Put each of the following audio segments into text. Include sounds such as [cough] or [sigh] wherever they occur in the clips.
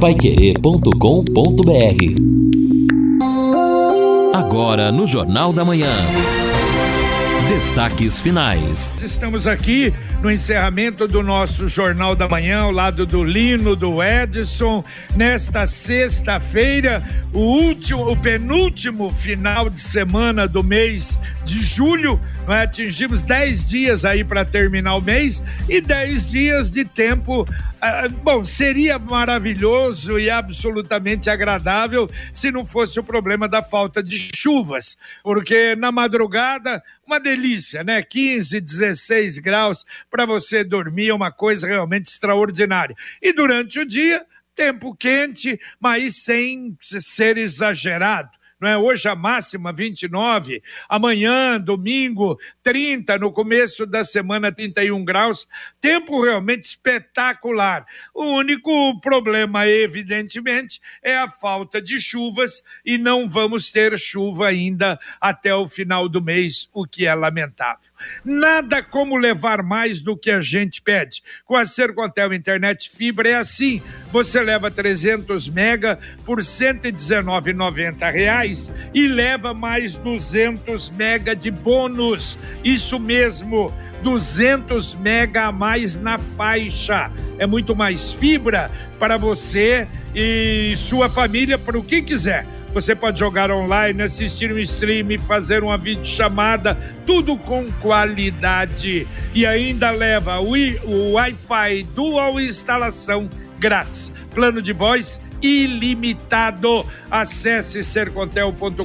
paiquerê.com.br Agora no Jornal da Manhã. Destaques finais. Estamos aqui no encerramento do nosso Jornal da Manhã, ao lado do Lino, do Edson, nesta sexta-feira, o último, o penúltimo final de semana do mês de julho é? atingimos 10 dias aí para terminar o mês e 10 dias de tempo. Ah, bom, seria maravilhoso e absolutamente agradável se não fosse o problema da falta de chuvas, porque na madrugada, uma delícia, né? 15, 16 graus para você dormir, é uma coisa realmente extraordinária. E durante o dia, tempo quente, mas sem ser exagerado não é? Hoje a máxima 29, amanhã, domingo, 30, no começo da semana 31 graus. Tempo realmente espetacular. O único problema, evidentemente, é a falta de chuvas e não vamos ter chuva ainda até o final do mês, o que é lamentável. Nada como levar mais do que a gente pede. Com a Sercontel Internet Fibra é assim. Você leva 300 mega por 119,90 reais e leva mais 200 mega de bônus. Isso mesmo. 200 mega a mais na faixa. É muito mais fibra para você e sua família, para o que quiser. Você pode jogar online, assistir um stream, fazer uma videochamada, tudo com qualidade. E ainda leva o, o Wi-Fi Dual instalação grátis. Plano de voz ilimitado. Acesse sercontel.com.br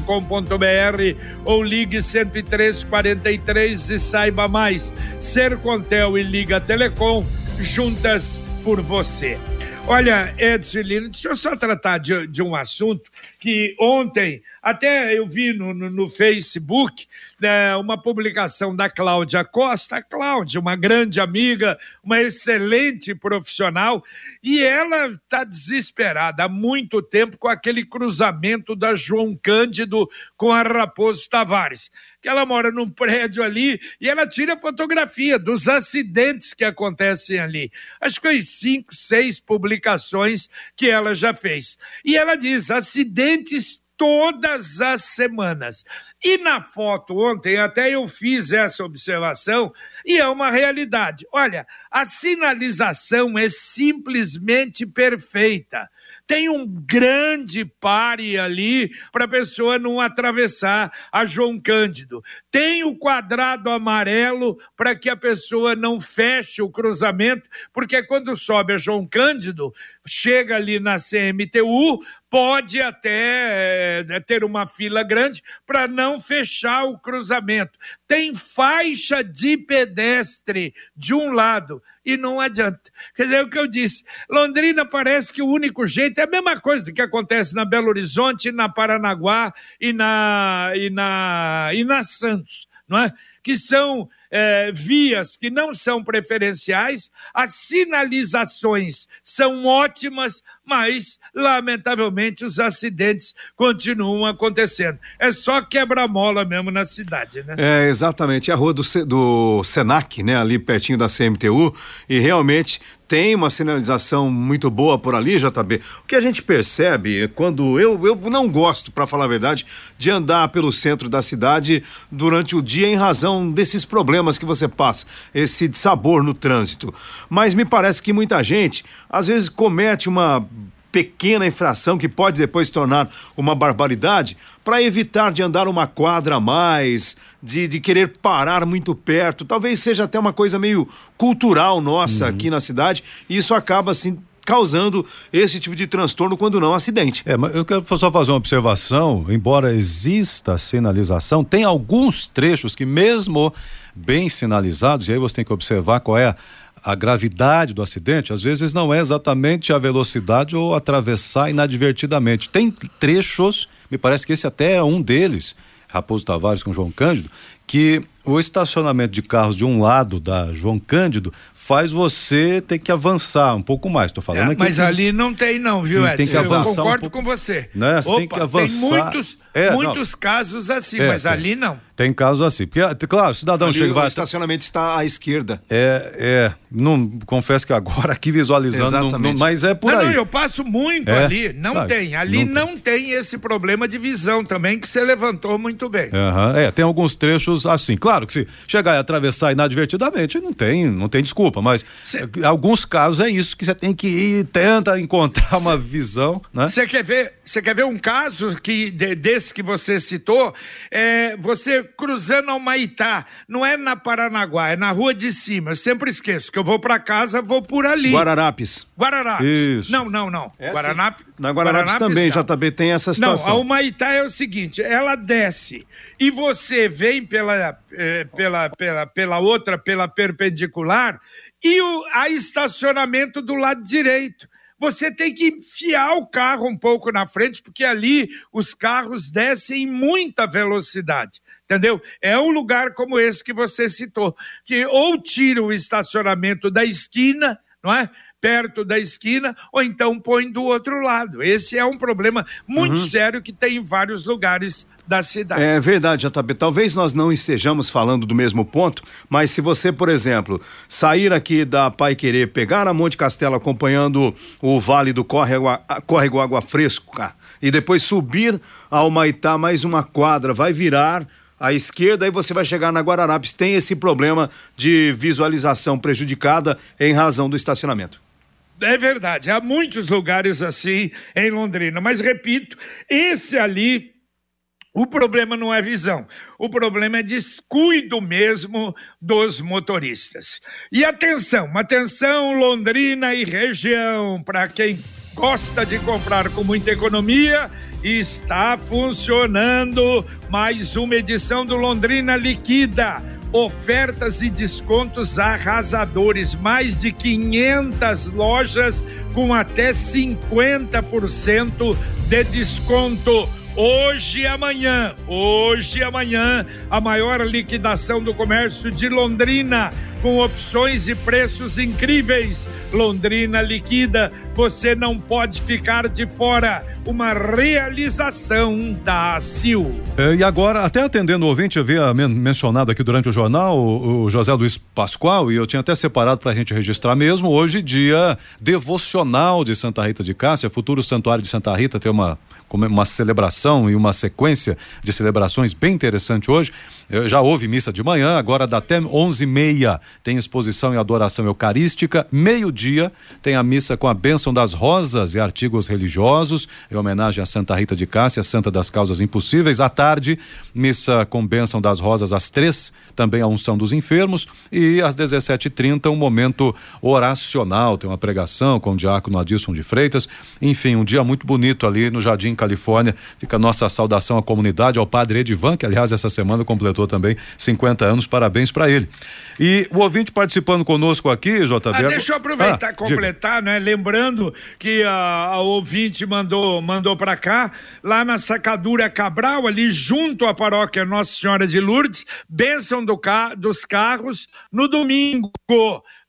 ou ligue 10343 e saiba mais. Sercontel e Liga Telecom juntas por você. Olha, Edson Lino, deixa eu só tratar de, de um assunto que ontem, até eu vi no, no, no Facebook, né, uma publicação da Cláudia Costa. Cláudia, uma grande amiga, uma excelente profissional, e ela está desesperada há muito tempo com aquele cruzamento da João Cândido com a Raposo Tavares. Que ela mora num prédio ali e ela tira fotografia dos acidentes que acontecem ali. Acho que foi cinco, seis publicações que ela já fez. E ela diz: acidentes todas as semanas. E na foto ontem, até eu fiz essa observação, e é uma realidade. Olha, a sinalização é simplesmente perfeita tem um grande pare ali para a pessoa não atravessar a João Cândido. Tem o quadrado amarelo para que a pessoa não feche o cruzamento, porque quando sobe a João Cândido, chega ali na CMTU, pode até é, ter uma fila grande para não fechar o cruzamento. Tem faixa de pedestre de um lado e não adianta. Quer dizer, é o que eu disse, Londrina parece que o único jeito é a mesma coisa do que acontece na Belo Horizonte, na Paranaguá e na, e na, e na Santos, não é? Que são é, vias que não são preferenciais, as sinalizações são ótimas, mas, lamentavelmente, os acidentes continuam acontecendo. É só quebra-mola mesmo na cidade, né? É, exatamente. É a rua do, do Senac, né, ali pertinho da CMTU, e realmente tem uma sinalização muito boa por ali, JB. O que a gente percebe quando eu, eu não gosto, para falar a verdade, de andar pelo centro da cidade durante o dia em razão desses problemas que você passa, esse sabor no trânsito. Mas me parece que muita gente às vezes comete uma pequena infração que pode depois se tornar uma barbaridade para evitar de andar uma quadra a mais, de, de querer parar muito perto. Talvez seja até uma coisa meio cultural nossa uhum. aqui na cidade e isso acaba assim causando esse tipo de transtorno quando não acidente. É, mas eu quero só fazer uma observação, embora exista sinalização, tem alguns trechos que mesmo bem sinalizados, e aí você tem que observar qual é a a gravidade do acidente, às vezes não é exatamente a velocidade ou atravessar inadvertidamente. Tem trechos, me parece que esse até é um deles, Raposo Tavares com João Cândido, que o estacionamento de carros de um lado da João Cândido faz você ter que avançar um pouco mais. Estou falando É, aqui. mas ali não tem não, viu, Edson? tem que Eu avançar um concordo pouco. com você. Né? Você tem que avançar. Tem muitos, É, não. muitos casos assim, É, mas tem. ali não. Tem casos assim. Porque, claro, o cidadão Ali chega e o vai. estacionamento está à esquerda. É, é. Não, confesso que agora [laughs] aqui visualizando, não- não, Exatamente. mas é por não, aí. não, eu passo muito É? ali. Não Ah, tem. Ali não não tem. esse problema de visão também que você levantou muito bem. Aham, É, tem alguns trechos assim. Claro que se chegar e atravessar inadvertidamente, não tem, não tem desculpa, mas Cê- alguns casos é isso que você tem que ir, tenta encontrar uma visão, né? Você quer ver? Você quer ver um caso que de- desse que você citou? É você cruzando ao Maitá, não é na Paranaguá, é na rua de cima. Eu sempre esqueço que eu vou para casa, vou por ali. Guararapes. Guararapes. Isso. Não, não, não. É assim. Guaranape- Na Guararapes, também, não. JB, tem essa Não, situação. a Humaitá é o seguinte, ela desce e você vem pela, eh, pela, pela, pela outra, pela perpendicular, e o a estacionamento do lado direito. Você tem que enfiar o carro um pouco na frente, porque ali os carros descem em muita velocidade. Entendeu? É um lugar como esse que você citou, que ou tira o estacionamento da esquina, não é? Perto da esquina, ou então põe do outro lado. Esse é um problema muito sério que tem em vários lugares da cidade. É verdade, JB. Talvez nós não estejamos falando do mesmo ponto, mas se você, por exemplo, sair aqui da Pai Querer, pegar a Monte Castelo acompanhando o Vale do Córrego, Córrego Água Fresca e depois subir ao Maitá mais uma quadra, vai virar à esquerda e você vai chegar na Guararapes. Tem esse problema de visualização prejudicada em razão do estacionamento. É verdade, há muitos lugares assim em Londrina, mas repito, esse ali, o problema não é visão, o problema é descuido mesmo dos motoristas. E atenção, atenção Londrina e região, para quem gosta de comprar com muita economia, está funcionando mais uma edição do Londrina Liquida ofertas e descontos arrasadores, mais de 500 lojas com até 50% de desconto. Hoje e amanhã, hoje e amanhã, a maior liquidação do comércio de Londrina, com opções e preços incríveis. Londrina liquida, você não pode ficar de fora. Uma realização da ACIL. É, e agora, até atendendo o ouvinte, havia men- mencionado aqui durante o jornal o, o José Luiz Pascoal, e eu tinha até separado para a gente registrar mesmo. Hoje, dia devocional de Santa Rita de Cássia, futuro santuário de Santa Rita, tem uma, é, uma celebração e uma sequência de celebrações bem interessante hoje. Já houve missa de manhã, agora dá até 11h30 tem exposição e adoração eucarística. Meio-dia tem a missa com a bênção das rosas e artigos religiosos, em homenagem a Santa Rita de Cássia, Santa das Causas Impossíveis. À tarde, missa com bênção das rosas às três, também a unção dos enfermos. E às 17h30, um momento oracional, tem uma pregação com o diácono Adilson de Freitas. Enfim, um dia muito bonito ali no Jardim Califórnia. Fica a nossa saudação à comunidade, ao padre Edivan, que aliás essa semana completou também 50 anos. Parabéns para ele. E o ouvinte participando conosco aqui, JB. Ah, deixa eu aproveitar Ah, e completar, né? Lembrando que a, a ouvinte mandou, mandou para cá, lá na Sacadura Cabral, ali junto à paróquia Nossa Senhora de Lourdes, bênção do dos carros no domingo,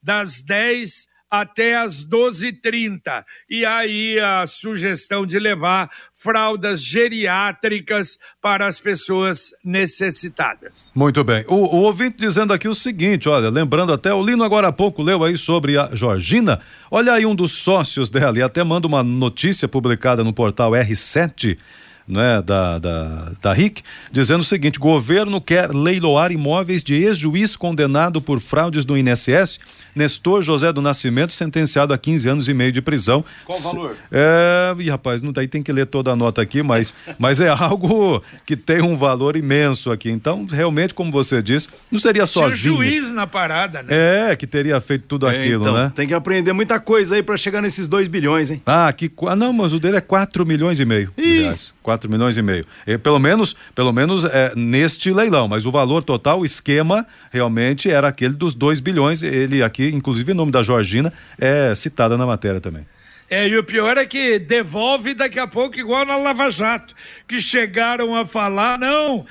das 10 até as 12h30. E aí a sugestão de levar fraldas geriátricas para as pessoas necessitadas. Muito bem. O, o ouvinte dizendo aqui o seguinte, olha, lembrando até, o Lino agora há pouco leu aí sobre a Georgina. Olha aí um dos sócios dela, e até manda uma notícia publicada no portal R7, né, da, da, da RIC, dizendo o seguinte: governo quer leiloar imóveis de ex-juiz condenado por fraudes no INSS. Nestor José do Nascimento, sentenciado a 15 anos e meio de prisão. Qual o valor? É, e rapaz, não daí tem que ler toda a nota aqui, mas, [laughs] mas é algo que tem um valor imenso aqui. Então, realmente, como você disse, não seria sozinho. juiz na parada, né? É, que teria feito tudo É, aquilo, então, né? Tem que aprender muita coisa aí para chegar nesses 2 bilhões, hein? Ah, que ah, não, mas o dele é 4 milhões e meio. reais. 4 milhões e meio. E, pelo menos, pelo menos é, neste leilão, mas o valor total, o esquema, realmente era aquele dos 2 bilhões. Ele aqui, inclusive, o nome da Georgina é citada na matéria também. É, e o pior é que devolve daqui a pouco, igual na Lava Jato, que chegaram a falar, não,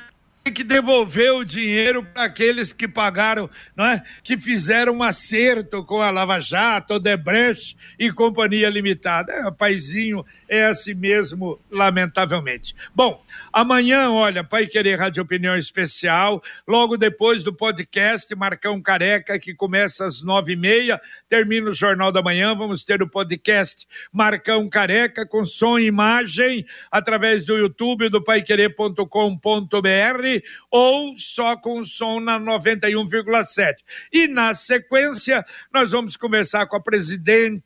tem que devolver o dinheiro para aqueles que pagaram, não é? Que fizeram um acerto com a Lava Jato, Odebrecht e Companhia Limitada. É, o paizinho é assim mesmo, lamentavelmente. Bom, amanhã, olha, Pai Querer Rádio Opinião Especial, logo depois do podcast Marcão Careca, que começa às nove e meia, termina o Jornal da Manhã, vamos ter o podcast Marcão Careca com som e imagem através do YouTube do paiquerer.com.br ou só com som na 91,7. E na sequência, nós vamos conversar com a presidente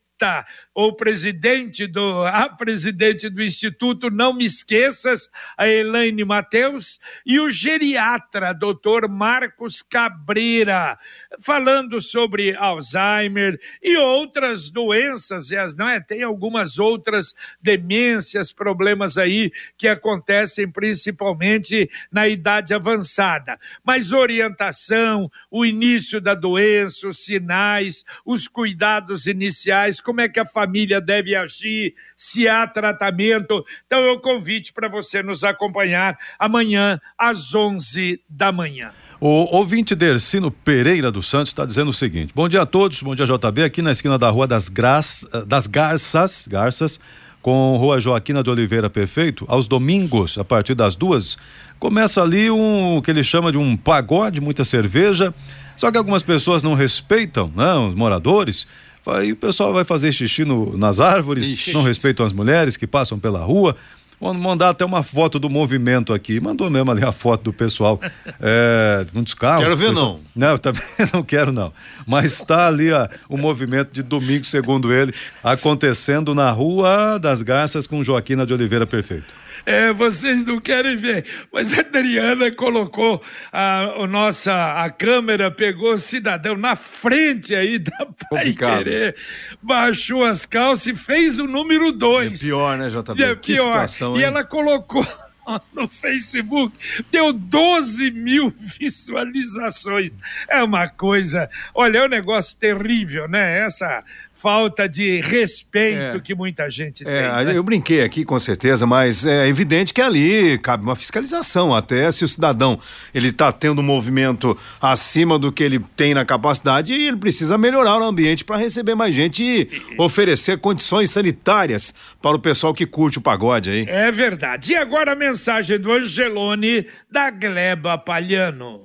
ou presidente do a presidente do Instituto Não Me Esqueças, a Elaine Mateus, e o geriatra, doutor Marcos Cabreira, falando sobre Alzheimer e outras doenças, e as, não é? Tem algumas outras demências, problemas aí que acontecem principalmente na idade avançada. Mas orientação, o início da doença, os sinais, os cuidados iniciais, como é que a família deve agir, se há tratamento. Então, é o convite para você nos acompanhar amanhã às 11 da manhã. O ouvinte Dercino Pereira dos Santos está dizendo o seguinte: Bom dia a todos, bom dia JB, aqui na esquina da Rua das, Graças, das Garças, Garças, com Rua Joaquina de Oliveira Perfeito, aos domingos, a partir das duas, começa ali um que ele chama de um pagode, muita cerveja. Só que algumas pessoas não respeitam, né, os moradores. Aí o pessoal vai fazer xixi no, nas árvores, Ixi. não respeitam as mulheres que passam pela rua. Vamos mandar até uma foto do movimento aqui. Mandou mesmo ali a foto do pessoal. É, muitos carros. Quero ver, pessoal... não. Não, também [laughs] não quero, não. Mas está ali a, o movimento de domingo, segundo ele, acontecendo na Rua das Garças com Joaquina de Oliveira Perfeito. É, vocês não querem ver, mas a Adriana colocou a, a nossa a câmera, pegou o cidadão na frente aí da Pai Querer, baixou as calças e fez o número dois. É pior, né, JB? É que pior. Situação, e ela colocou [laughs] no Facebook, deu 12 mil [laughs] visualizações. É uma coisa, olha, é um negócio terrível, né? Essa falta de respeito é. que muita gente é, tem. Né? Eu brinquei aqui com certeza, mas é evidente que ali cabe uma fiscalização, até se o cidadão ele está tendo um movimento acima do que ele tem na capacidade e ele precisa melhorar o ambiente para receber mais gente e oferecer condições sanitárias para o pessoal que curte o pagode aí. É verdade. E agora a mensagem do Angelone da Gleba Palhano.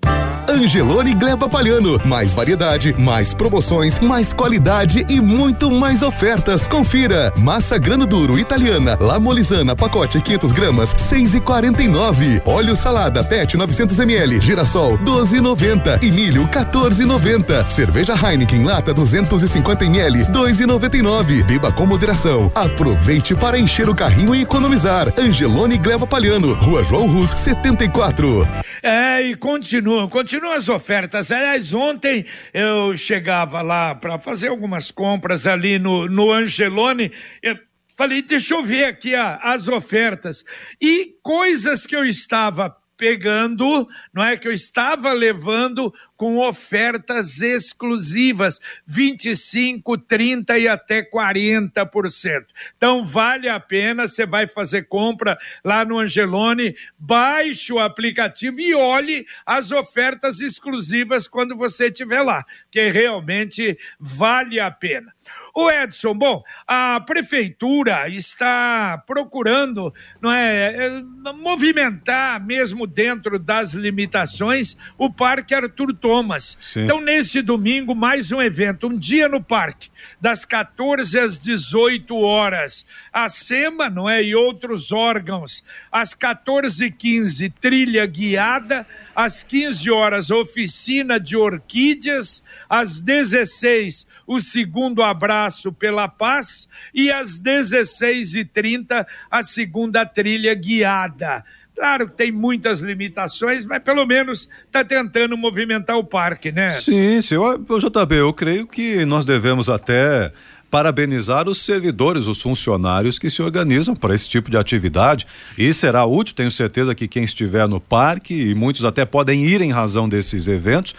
Angelone Gleba Palhano. Mais variedade, mais promoções, mais qualidade e muito mais ofertas. Confira. Massa grano duro italiana, lamolizana, pacote 500 gramas, 6,49. Óleo salada PET 900 ml, girassol 12,90 e milho 14,90. Cerveja Heineken lata 250 ml, 2,99. Beba com moderação. Aproveite para encher o carrinho e economizar. Angelone Gleba Palhano, Rua João Rus 74. É, e continuam, continuam continuam as ofertas. Aliás, ontem eu chegava lá para fazer algumas compras ali no, no Angelone. Eu falei, deixa eu ver aqui a, as ofertas. E coisas que eu estava pegando, não é que eu estava levando com ofertas exclusivas, 25, 30 e até 40%. Então vale a pena, você vai fazer compra lá no Angelone, baixe o aplicativo e olhe as ofertas exclusivas quando você estiver lá, que realmente vale a pena. O Edson, bom, a prefeitura está procurando, não é, é, movimentar mesmo dentro das limitações o Parque Arthur Thomas. Sim. Então nesse domingo mais um evento, um dia no parque, das 14 às 18 horas. A SEMA, não é, e outros órgãos, às 14h15 trilha guiada às 15 horas, oficina de orquídeas, às 16, o segundo abraço pela paz, e às 16h30, a segunda trilha guiada. Claro que tem muitas limitações, mas pelo menos está tentando movimentar o parque, né? Sim. Eu, JB, eu creio que nós devemos até parabenizar os servidores, os funcionários que se organizam para esse tipo de atividade. E será útil, tenho certeza que quem estiver no parque, e muitos até podem ir em razão desses eventos,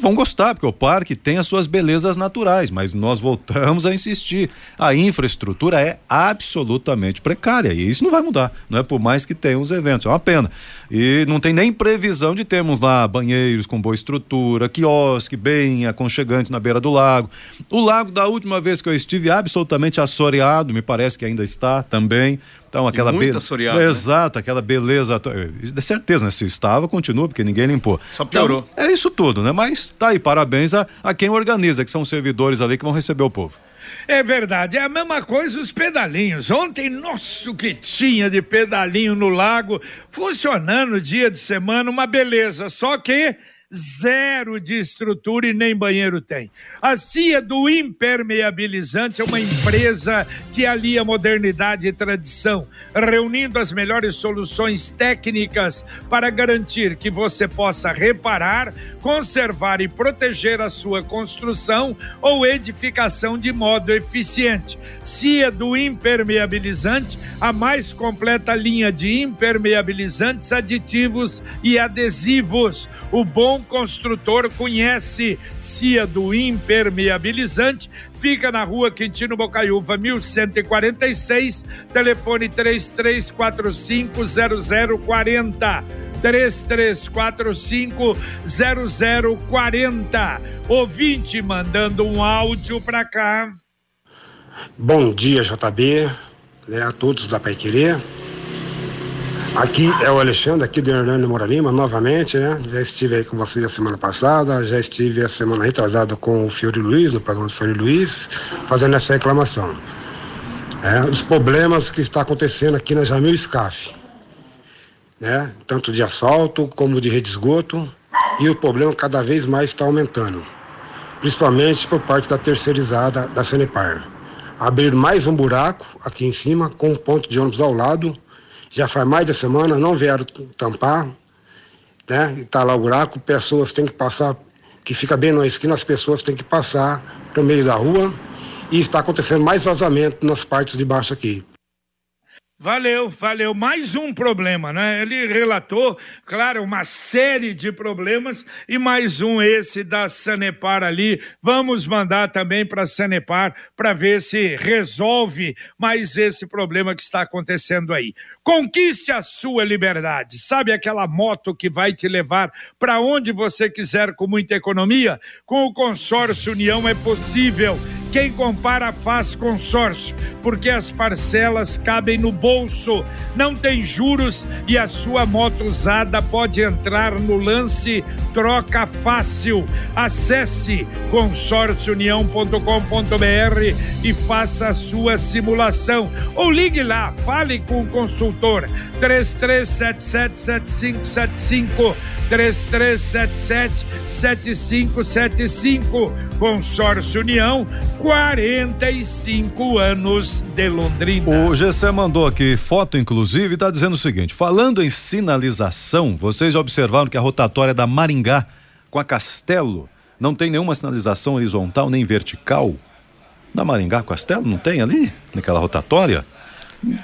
vão gostar, porque o parque tem as suas belezas naturais, mas nós voltamos a insistir. A infraestrutura é absolutamente precária e isso não vai mudar, não é por mais que tenha os eventos, é uma pena. E não tem nem previsão de termos lá banheiros com boa estrutura, quiosque bem aconchegante na beira do lago. O lago, da última vez que eu estive, absolutamente assoreado, me parece que ainda está também. Então, aquela beleza. Né? Exato, aquela beleza. De certeza, né? Se estava, continua, porque ninguém limpou. Só piorou. Então, é isso tudo, né? Mas tá aí, parabéns a, a quem organiza, que são os servidores ali que vão receber o povo. É verdade, é a mesma coisa os pedalinhos. Ontem, nosso que tinha de pedalinho no lago, funcionando dia de semana, uma beleza. Só que zero de estrutura e nem banheiro tem. A CIA do Impermeabilizante é uma empresa que alia modernidade e tradição, reunindo as melhores soluções técnicas para garantir que você possa reparar, conservar e proteger a sua construção ou edificação de modo eficiente. CIA do Impermeabilizante, a mais completa linha de impermeabilizantes, aditivos e adesivos. O bom construtor conhece Cia do Impermeabilizante. Fica na rua Quintino Bocaiúva, 1146, telefone 33450040. 33450040. Ouvinte mandando um áudio para cá. Bom dia, JB, né, a todos da Pai Querer. Aqui é o Alexandre, aqui do Hernando Moura Lima, novamente, né? Já estive aí com vocês a semana passada, já estive a semana retrasada com o Fiore Luiz, no programa do Fiore Luiz, fazendo essa reclamação. É, dos problemas que está acontecendo aqui na Jamil Scaf, né? Tanto de assalto como de rede de esgoto, e o problema cada vez mais está aumentando, principalmente por parte da terceirizada da Senepar. Abrir mais um buraco aqui em cima, com um ponto de ônibus ao lado, já faz mais de semana, não vieram tampar, né? E tá lá o buraco, pessoas têm que passar, que fica bem na esquina, as pessoas têm que passar para o meio da rua e está acontecendo mais vazamento nas partes de baixo aqui. Valeu, valeu. Mais um problema, né? Ele relatou, claro, uma série de problemas e mais um esse da Sanepar ali. Vamos mandar também para a Sanepar para ver se resolve mais esse problema que está acontecendo aí. Conquiste a sua liberdade. Sabe aquela moto que vai te levar para onde você quiser com muita economia? Com o consórcio União é possível. Quem compara faz consórcio, porque as parcelas cabem no bolso, não tem juros e a sua moto usada pode entrar no lance troca fácil. Acesse consórciounião.com.br e faça a sua simulação. Ou ligue lá, fale com o consultor 33777575 33777575 Consórcio União 45 anos de Londrina. O GC mandou aqui foto, inclusive, e está dizendo o seguinte: falando em sinalização, vocês já observaram que a rotatória da Maringá com a Castelo não tem nenhuma sinalização horizontal nem vertical? Na Maringá Castelo não tem ali? Naquela rotatória?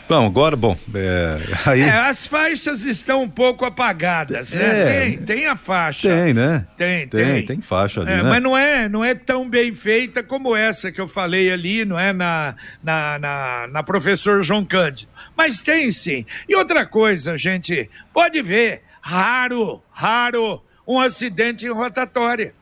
Bom, agora, bom, é, aí... É, as faixas estão um pouco apagadas, né? É, tem, tem a faixa. Tem, né? Tem, tem. Tem, tem faixa ali, é, né? Mas não é, não é tão bem feita como essa que eu falei ali, não é? Na, na, na, na professor João Cândido. Mas tem sim. E outra coisa, gente, pode ver, raro, raro, um acidente em rotatória.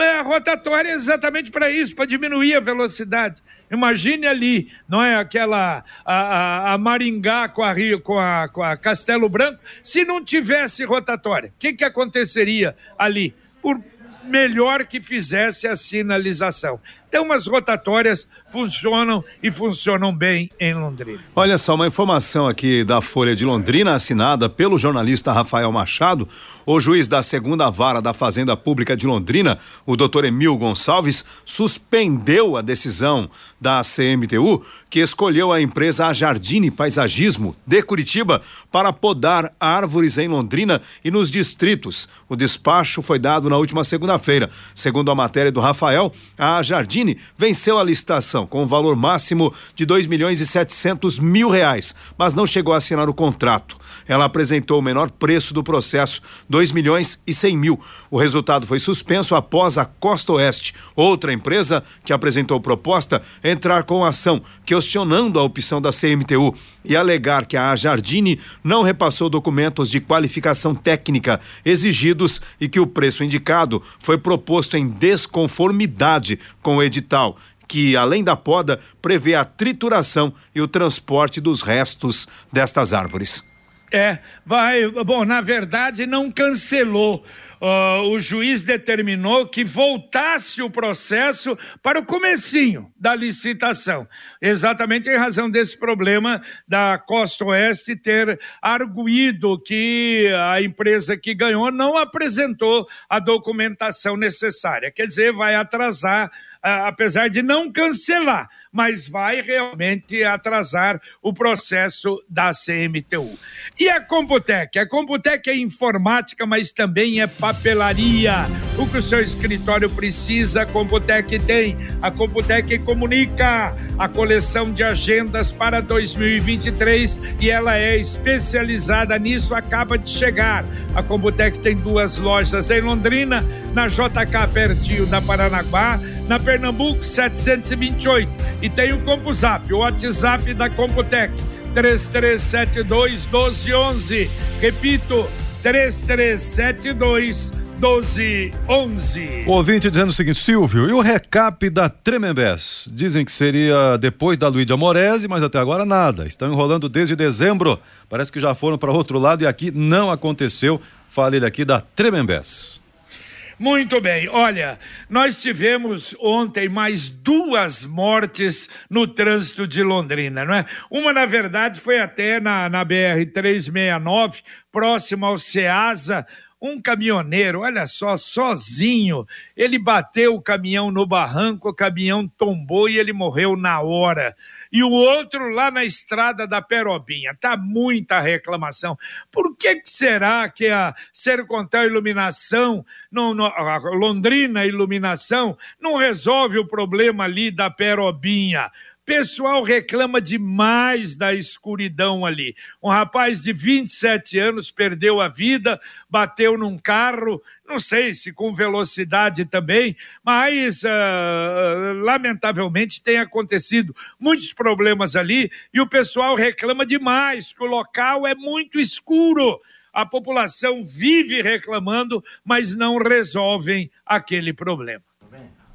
É, a rotatória é exatamente para isso, para diminuir a velocidade. Imagine ali, não é aquela a, a, a Maringá com a, Rio, com, a, com a Castelo Branco, se não tivesse rotatória, o que, que aconteceria ali? Por melhor que fizesse a sinalização. Então, as rotatórias funcionam e funcionam bem em Londrina. Olha só, uma informação aqui da Folha de Londrina, assinada pelo jornalista Rafael Machado. O juiz da segunda vara da Fazenda Pública de Londrina, o doutor Emil Gonçalves, suspendeu a decisão da CMTU, que escolheu a empresa Jardine Paisagismo de Curitiba para podar árvores em Londrina e nos distritos. O despacho foi dado na última segunda-feira. Segundo a matéria do Rafael, a Jardine venceu a licitação com um valor máximo de 2 milhões e 700 mil reais, mas não chegou a assinar o contrato. Ela apresentou o menor preço do processo, 2 milhões e 100 mil. O resultado foi suspenso após a Costa Oeste, outra empresa que apresentou proposta, entrar com ação questionando a opção da CMTU e alegar que a Jardine não repassou documentos de qualificação técnica exigidos e que o preço indicado foi proposto em desconformidade com o edital que, além da poda, prevê a trituração e o transporte dos restos destas árvores. É, vai. Bom, na verdade, não cancelou. Uh, o juiz determinou que voltasse o processo para o comecinho da licitação, exatamente em razão desse problema da Costa Oeste ter arguído que a empresa que ganhou não apresentou a documentação necessária. Quer dizer, vai atrasar apesar de não cancelar, mas vai realmente atrasar o processo da CMTU. E a Computec? A Computec é informática, mas também é papelaria. O que o seu escritório precisa, a Computec tem. A Computec comunica a coleção de agendas para 2023 e ela é especializada nisso, acaba de chegar. A Computec tem duas lojas em Londrina, na JK pertinho da Paranaguá, na Pernambuco 728 e tem o CompuZap, o WhatsApp da Computec 3372 1211. Repito, 3372 1211. O ouvinte dizendo o seguinte, Silvio, e o recap da Tremembés? Dizem que seria depois da Luíde Amorese, mas até agora nada. Estão enrolando desde dezembro. Parece que já foram para outro lado e aqui não aconteceu. Fala ele aqui da Tremembés. Muito bem, olha, nós tivemos ontem mais duas mortes no trânsito de Londrina, não é? Uma, na verdade, foi até na, na BR-369, próximo ao Ceasa, um caminhoneiro, olha só, sozinho, ele bateu o caminhão no barranco, o caminhão tombou e ele morreu na hora. E o outro lá na estrada da Perobinha. Tá muita reclamação. Por que, que será que a Sercontel Iluminação, não, não, a Londrina Iluminação, não resolve o problema ali da Perobinha? Pessoal reclama demais da escuridão ali. Um rapaz de 27 anos perdeu a vida, bateu num carro, não sei se com velocidade também, mas uh, lamentavelmente tem acontecido muitos problemas ali e o pessoal reclama demais que o local é muito escuro. A população vive reclamando, mas não resolvem aquele problema.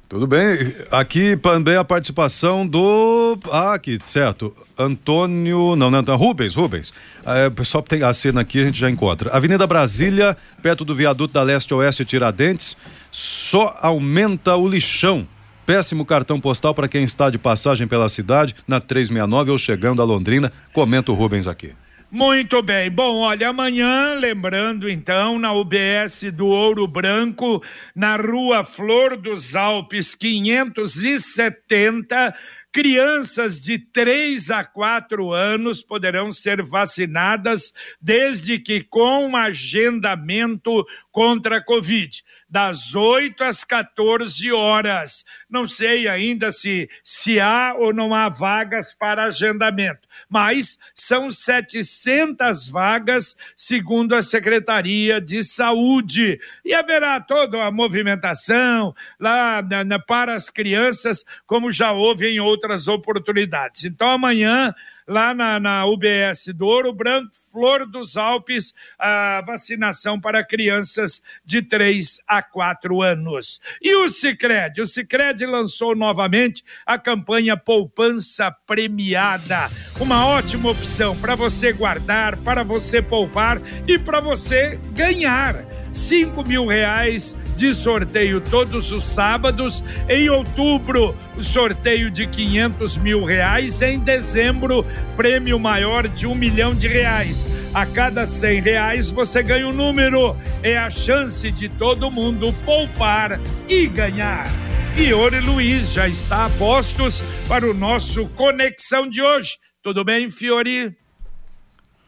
Tudo bem. Aqui também a participação do. Ah, aqui, certo. Antônio. Não, não, não. Rubens, Rubens. É, o pessoal tem a cena aqui, a gente já encontra. Avenida Brasília, perto do viaduto da Leste-Oeste Tiradentes, só aumenta o lixão. Péssimo cartão postal para quem está de passagem pela cidade, na 369 ou chegando a Londrina. Comenta o Rubens aqui. Muito bem. Bom, olha, amanhã, lembrando então, na UBS do Ouro Branco, na Rua Flor dos Alpes, 570, crianças de 3 a 4 anos poderão ser vacinadas desde que com agendamento contra a Covid das 8 às 14 horas. Não sei ainda se, se há ou não há vagas para agendamento, mas são 700 vagas, segundo a Secretaria de Saúde. E haverá toda a movimentação lá na, na, para as crianças, como já houve em outras oportunidades. Então, amanhã lá na, na UBS do Ouro Branco, Flor dos Alpes, a vacinação para crianças de 3 a 4 anos. E o Cicred? O Cicred lançou novamente a campanha Poupança Premiada. Uma ótima opção para você guardar, para você poupar e para você ganhar. 5 mil reais de sorteio todos os sábados. Em outubro, sorteio de 500 mil reais. Em dezembro, prêmio maior de um milhão de reais. A cada 100 reais você ganha um número. É a chance de todo mundo poupar e ganhar. Fiore Luiz já está a postos para o nosso Conexão de hoje. Tudo bem, Fiore?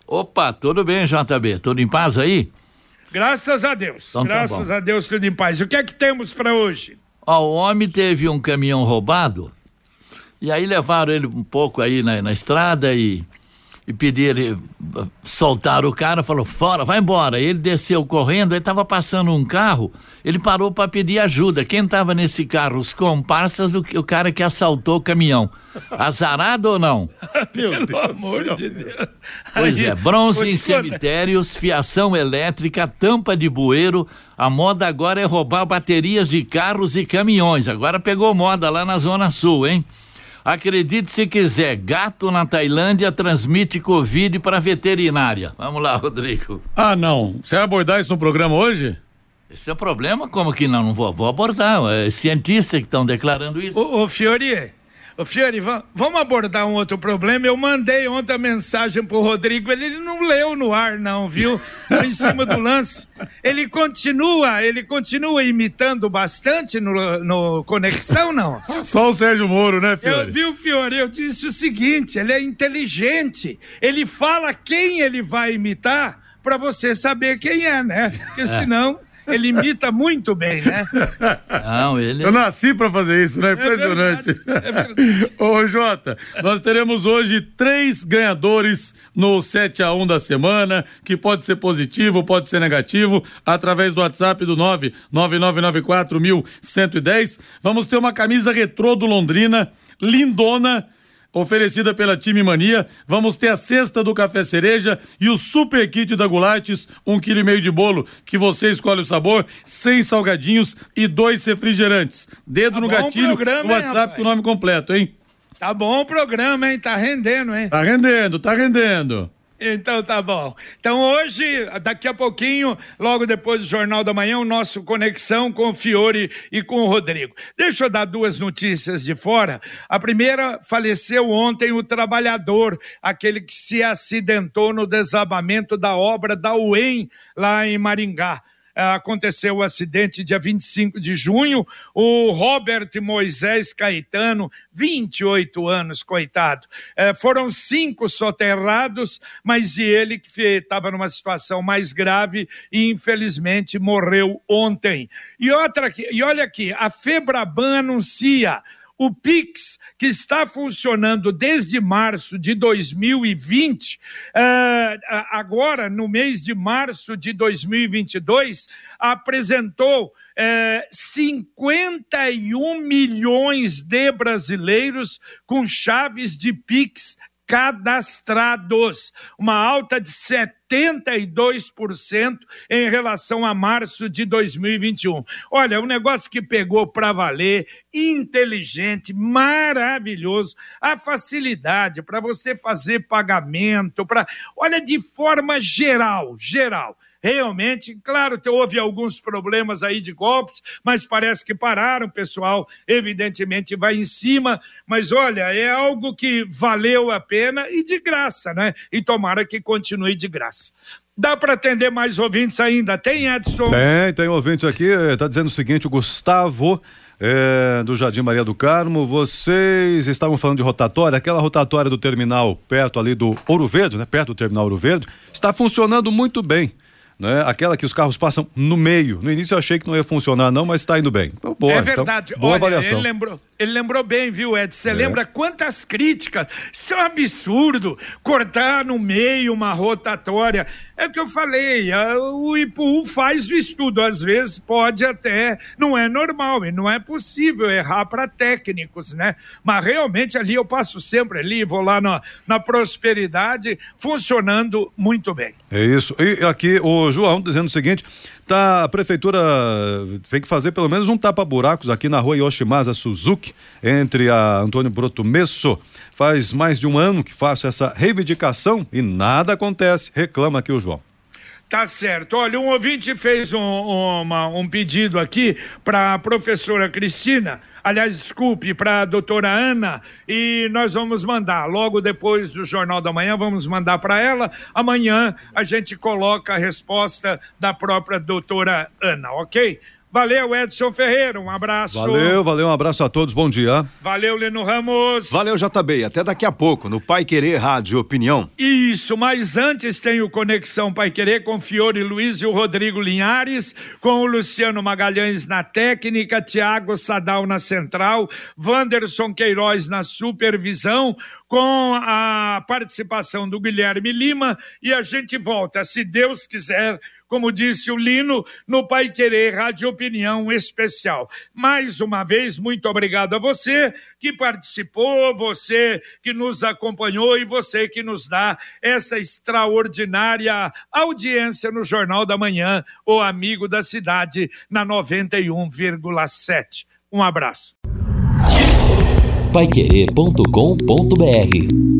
Opa, tudo bem, JB? Tudo em paz aí? Graças a Deus. Então tá Graças bom. a Deus, tudo em paz. O que é que temos para hoje? Ó, o homem teve um caminhão roubado e aí levaram ele um pouco aí na, na estrada e, e pediram, ele, uh, soltaram o cara, falou, fora, vai embora. Ele desceu correndo, aí estava passando um carro, ele parou para pedir ajuda. Quem estava nesse carro? Os comparsas do que- o cara que assaltou o caminhão. Azarado ou não? [laughs] Pelo amor de Deus. Pois é, bronze em cemitérios, fiação elétrica, tampa de bueiro. A moda agora é roubar baterias de carros e caminhões. Agora pegou moda lá na Zona Sul, hein? Acredite se quiser, gato na Tailândia transmite Covid para veterinária. Vamos lá, [laughs] Rodrigo. Ah, não. Você vai abordar isso no programa hoje? Esse é o problema? Como que não? Não vou, vou abordar. É cientistas que estão declarando isso. Ô, ô Fiori, va- vamos abordar um outro problema. Eu mandei ontem a mensagem pro Rodrigo, ele não leu no ar, não, viu? em cima do lance. Ele continua, ele continua imitando bastante no, no Conexão, não? Só o Sérgio Moro, né, Eu Fiore? vi o Fiore, eu disse o seguinte: ele é inteligente. Ele fala quem ele vai imitar para você saber quem é, né? Porque senão ele imita muito bem, né? Não, ele. Eu nasci pra fazer isso, né? Impressionante. verdade, é verdade. [laughs] Ô, Jota, nós teremos hoje três ganhadores no 7 a 1 da semana, que pode ser positivo, pode ser negativo, através do WhatsApp do 999941110. Vamos ter uma camisa retrô do Londrina, lindona, oferecida pela Time Mania. Vamos ter a cesta do Café Cereja e o super kit da Gulates, um quilo e meio de bolo, que você escolhe o sabor, sem salgadinhos e dois refrigerantes. Dedo Tá no gatilho, programa, no hein, WhatsApp rapaz? com o nome completo, hein? Tá bom o programa, hein? Tá rendendo, hein? Tá rendendo, tá rendendo. Então tá bom. Então hoje, daqui a pouquinho, logo depois do Jornal da Manhã, o nosso Conexão com o Fiore e com o Rodrigo. Deixa eu dar duas notícias de fora. A primeira, faleceu ontem o trabalhador, aquele que se acidentou no desabamento da obra da UEM lá em Maringá. Ah, aconteceu o acidente dia 25 de junho. O Robert Moisés Caetano, 28 anos, coitado. Eh, foram cinco soterrados, mas ele que estava numa situação mais grave e infelizmente morreu ontem. E, outra, e olha aqui, a Febraban anuncia o Pix, que está funcionando desde março de 2020, eh, agora, no mês de março de 2022, apresentou eh, 51 milhões de brasileiros com chaves de Pix cadastrados, uma alta de 72% em relação a março de 2021. Olha, um negócio que pegou para valer, inteligente, maravilhoso, a facilidade para você fazer pagamento, para, olha, de forma geral, geral. Realmente, claro, houve alguns problemas aí de golpes, mas parece que pararam, o pessoal evidentemente vai em cima, mas olha, é algo que valeu a pena e de graça, né? E tomara que continue de graça. Dá para atender mais ouvintes ainda? Tem, Edson? Tem, tem ouvinte aqui, eh, tá dizendo o seguinte, o Gustavo. eh, do Jardim Maria do Carmo, vocês estavam falando de rotatória, aquela rotatória do terminal perto ali do Ouro Verde, né? Perto do terminal Ouro Verde, está funcionando muito bem. Né? Aquela que os carros passam no meio. No início eu achei que não ia funcionar, não, mas está indo bem. Então, boa, é então, verdade. boa Olha, avaliação. Ele lembrou, ele lembrou bem, viu, Ed? Você É. lembra quantas críticas? Isso é um absurdo. Cortar no meio uma rotatória. É o que eu falei. O IPU faz o estudo. Às vezes pode até. Não é normal e não é possível errar para técnicos, né? Mas realmente ali eu passo sempre ali, vou lá na, na prosperidade, funcionando muito bem. É isso. E aqui o João dizendo o seguinte: tá, a prefeitura tem que fazer pelo menos um tapa-buracos aqui na rua Yoshimasa Suzuki, entre a Antônio Broto Messo. Faz mais de um ano que faço essa reivindicação e nada acontece. Reclama aqui o João. Tá certo. Olha, um ouvinte fez um, uma- um pedido aqui para a professora Cristina, aliás, desculpe, para a doutora Ana, e nós vamos mandar, logo depois do Jornal da Manhã, vamos mandar para ela. Amanhã a gente coloca a resposta da própria doutora Ana, ok? Valeu, Edson Ferreira, um abraço. Valeu, valeu, um abraço a todos, bom dia. Valeu, Leno Ramos. Valeu, JB, até daqui a pouco, no Pai Querer Rádio Opinião. Isso, mas antes tem o Conexão Pai Querer com Fiore Luiz e o Rodrigo Linhares, com o Luciano Magalhães na técnica, Tiago Sadal na central, Wanderson Queiroz na supervisão, com a participação do Guilherme Lima e a gente volta, se Deus quiser, como disse o Lino, no Pai Querer Rádio Opinião Especial. Mais uma vez, muito obrigado a você que participou, você que nos acompanhou e você que nos dá essa extraordinária audiência no Jornal da Manhã, o Amigo da Cidade, na 91,7. Um abraço. Paiquerê.com.br